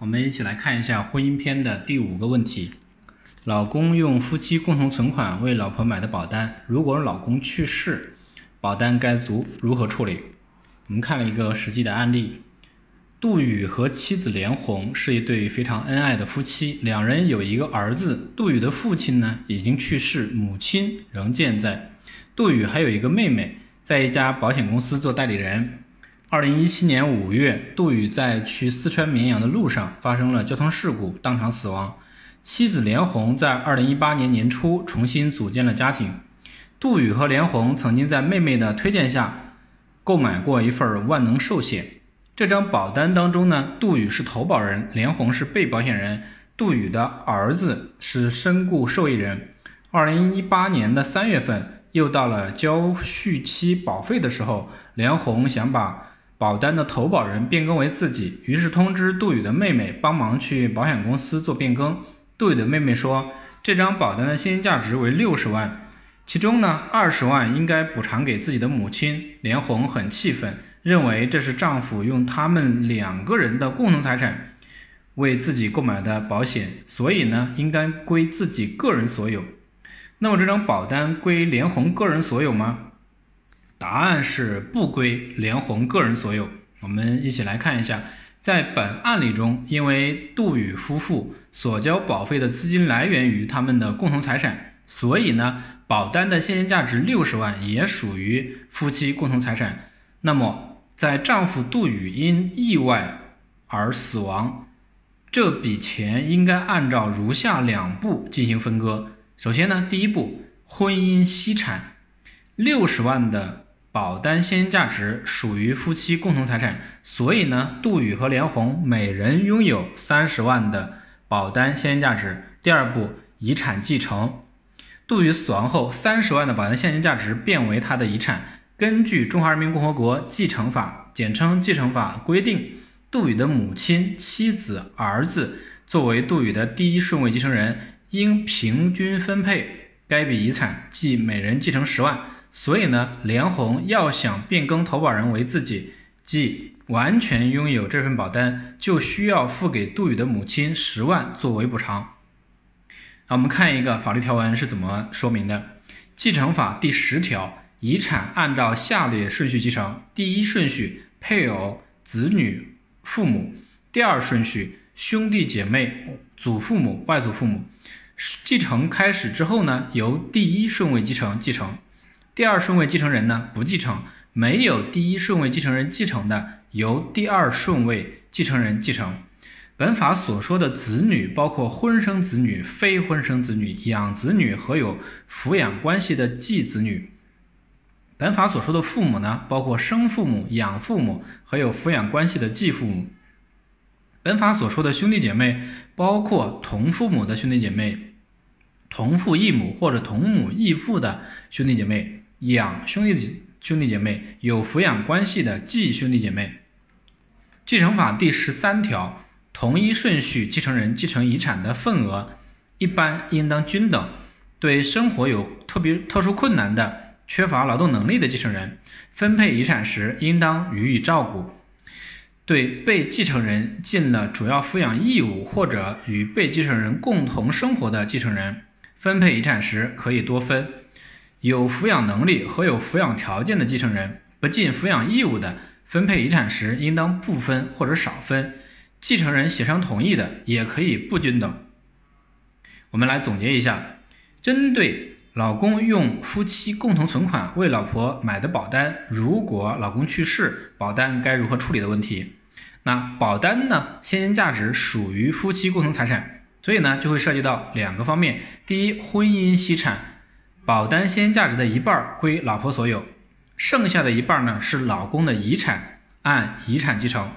我们一起来看一下婚姻篇的第五个问题：老公用夫妻共同存款为老婆买的保单，如果老公去世，保单该足如何处理？我们看了一个实际的案例，杜宇和妻子连红是一对非常恩爱的夫妻，两人有一个儿子。杜宇的父亲呢已经去世，母亲仍健在。杜宇还有一个妹妹，在一家保险公司做代理人。二零一七年五月，杜宇在去四川绵阳的路上发生了交通事故，当场死亡。妻子连红在二零一八年年初重新组建了家庭。杜宇和连红曾经在妹妹的推荐下购买过一份万能寿险。这张保单当中呢，杜宇是投保人，连红是被保险人，杜宇的儿子是身故受益人。二零一八年的三月份，又到了交续期保费的时候，连红想把保单的投保人变更为自己，于是通知杜宇的妹妹帮忙去保险公司做变更。杜宇的妹妹说，这张保单的现金价值为六十万，其中呢二十万应该补偿给自己的母亲。连红很气愤，认为这是丈夫用他们两个人的共同财产为自己购买的保险，所以呢应该归自己个人所有。那么这张保单归连红个人所有吗？答案是不归连红个人所有。我们一起来看一下，在本案例中，因为杜宇夫妇所交保费的资金来源于他们的共同财产，所以呢，保单的现金价值六十万也属于夫妻共同财产。那么，在丈夫杜宇因意外而死亡，这笔钱应该按照如下两步进行分割。首先呢，第一步，婚姻析产，六十万的。保单现金价值属于夫妻共同财产，所以呢，杜宇和连红每人拥有三十万的保单现金价值。第二步，遗产继承，杜宇死亡后，三十万的保单现金价值变为他的遗产。根据《中华人民共和国继承法》（简称继承法）规定，杜宇的母亲、妻子、儿子作为杜宇的第一顺位继承人，应平均分配该笔遗产，即每人继承十万。所以呢，连红要想变更投保人为自己，即完全拥有这份保单，就需要付给杜宇的母亲十万作为补偿。那我们看一个法律条文是怎么说明的：继承法第十条，遗产按照下列顺序继承：第一顺序配偶、子女、父母；第二顺序兄弟姐妹、祖父母、外祖父母。继承开始之后呢，由第一顺位继承继承。第二顺位继承人呢不继承，没有第一顺位继承人继承的，由第二顺位继承人继承。本法所说的子女包括婚生子女、非婚生子女、养子女和有抚养关系的继子女。本法所说的父母呢，包括生父母、养父母和有抚养关系的继父母。本法所说的兄弟姐妹，包括同父母的兄弟姐妹、同父异母或者同母异父的兄弟姐妹。养兄弟兄弟姐妹有抚养关系的继兄弟姐妹，继承法第十三条，同一顺序继承人继承遗产的份额一般应当均等。对生活有特别特殊困难的、缺乏劳动能力的继承人，分配遗产时应当予以照顾。对被继承人尽了主要抚养义务或者与被继承人共同生活的继承人，分配遗产时可以多分。有抚养能力和有抚养条件的继承人不尽抚养义务的，分配遗产时应当不分或者少分。继承人协商同意的，也可以不均等。我们来总结一下：针对老公用夫妻共同存款为老婆买的保单，如果老公去世，保单该如何处理的问题。那保单呢，现金价值属于夫妻共同财产，所以呢，就会涉及到两个方面：第一，婚姻析产。保单现金价值的一半归老婆所有，剩下的一半呢是老公的遗产，按遗产继承。